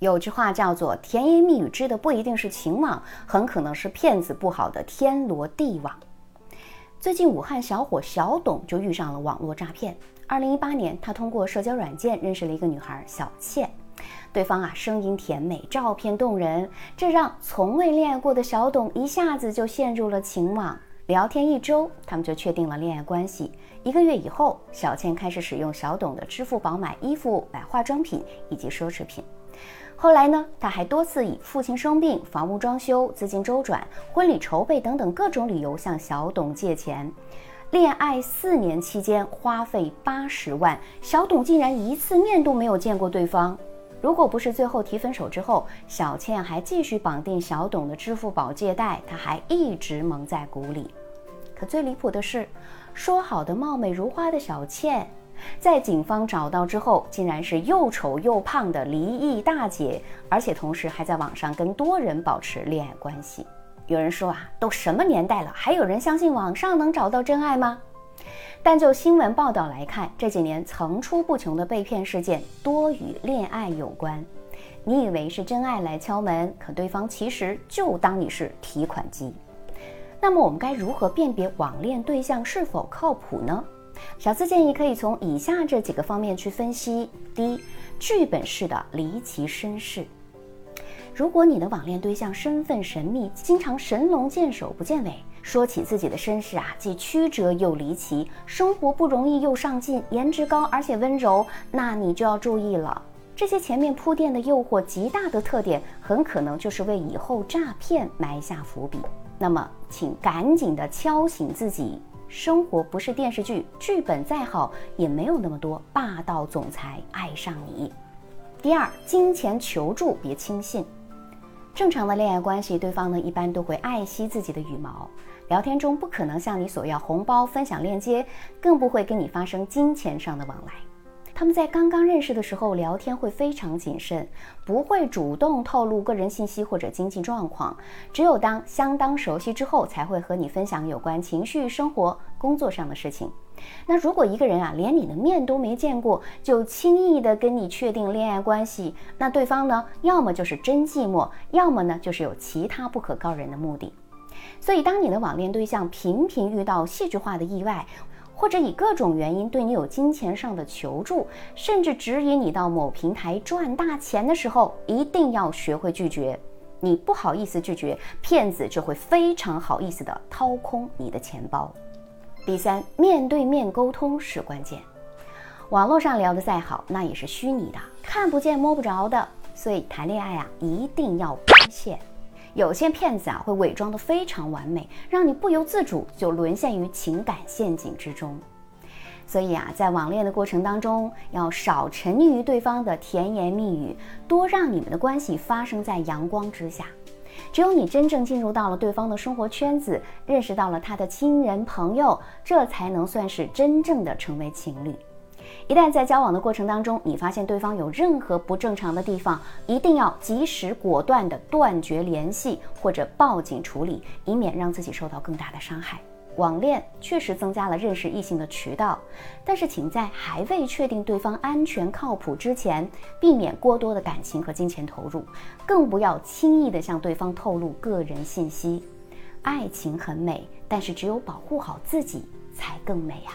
有句话叫做“甜言蜜语织的不一定是情网，很可能是骗子布好的天罗地网”。最近，武汉小伙小董就遇上了网络诈骗。二零一八年，他通过社交软件认识了一个女孩小倩，对方啊声音甜美，照片动人，这让从未恋爱过的小董一下子就陷入了情网。聊天一周，他们就确定了恋爱关系。一个月以后，小倩开始使用小董的支付宝买衣服、买化妆品以及奢侈品。后来呢，他还多次以父亲生病、房屋装修、资金周转、婚礼筹备等等各种理由向小董借钱。恋爱四年期间花费八十万，小董竟然一次面都没有见过对方。如果不是最后提分手之后，小倩还继续绑定小董的支付宝借贷，他还一直蒙在鼓里。可最离谱的是，说好的貌美如花的小倩，在警方找到之后，竟然是又丑又胖的离异大姐，而且同时还在网上跟多人保持恋爱关系。有人说啊，都什么年代了，还有人相信网上能找到真爱吗？但就新闻报道来看，这几年层出不穷的被骗事件多与恋爱有关。你以为是真爱来敲门，可对方其实就当你是提款机。那么我们该如何辨别网恋对象是否靠谱呢？小资建议可以从以下这几个方面去分析：第一，剧本式的离奇身世。如果你的网恋对象身份神秘，经常神龙见首不见尾，说起自己的身世啊，既曲折又离奇，生活不容易又上进，颜值高而且温柔，那你就要注意了。这些前面铺垫的诱惑极大的特点，很可能就是为以后诈骗埋下伏笔。那么，请赶紧的敲醒自己，生活不是电视剧，剧本再好也没有那么多霸道总裁爱上你。第二，金钱求助别轻信。正常的恋爱关系，对方呢一般都会爱惜自己的羽毛，聊天中不可能向你索要红包、分享链接，更不会跟你发生金钱上的往来。他们在刚刚认识的时候聊天会非常谨慎，不会主动透露个人信息或者经济状况。只有当相当熟悉之后，才会和你分享有关情绪、生活、工作上的事情。那如果一个人啊连你的面都没见过，就轻易的跟你确定恋爱关系，那对方呢要么就是真寂寞，要么呢就是有其他不可告人的目的。所以，当你的网恋对象频频遇到戏剧化的意外，或者以各种原因对你有金钱上的求助，甚至指引你到某平台赚大钱的时候，一定要学会拒绝。你不好意思拒绝，骗子就会非常好意思的掏空你的钱包。第三，面对面沟通是关键。网络上聊得再好，那也是虚拟的，看不见摸不着的，所以谈恋爱啊，一定要关线。有些骗子啊，会伪装得非常完美，让你不由自主就沦陷于情感陷阱之中。所以啊，在网恋的过程当中，要少沉溺于对方的甜言蜜语，多让你们的关系发生在阳光之下。只有你真正进入到了对方的生活圈子，认识到了他的亲人朋友，这才能算是真正的成为情侣。一旦在交往的过程当中，你发现对方有任何不正常的地方，一定要及时果断的断绝联系或者报警处理，以免让自己受到更大的伤害。网恋确实增加了认识异性的渠道，但是请在还未确定对方安全靠谱之前，避免过多的感情和金钱投入，更不要轻易的向对方透露个人信息。爱情很美，但是只有保护好自己才更美啊！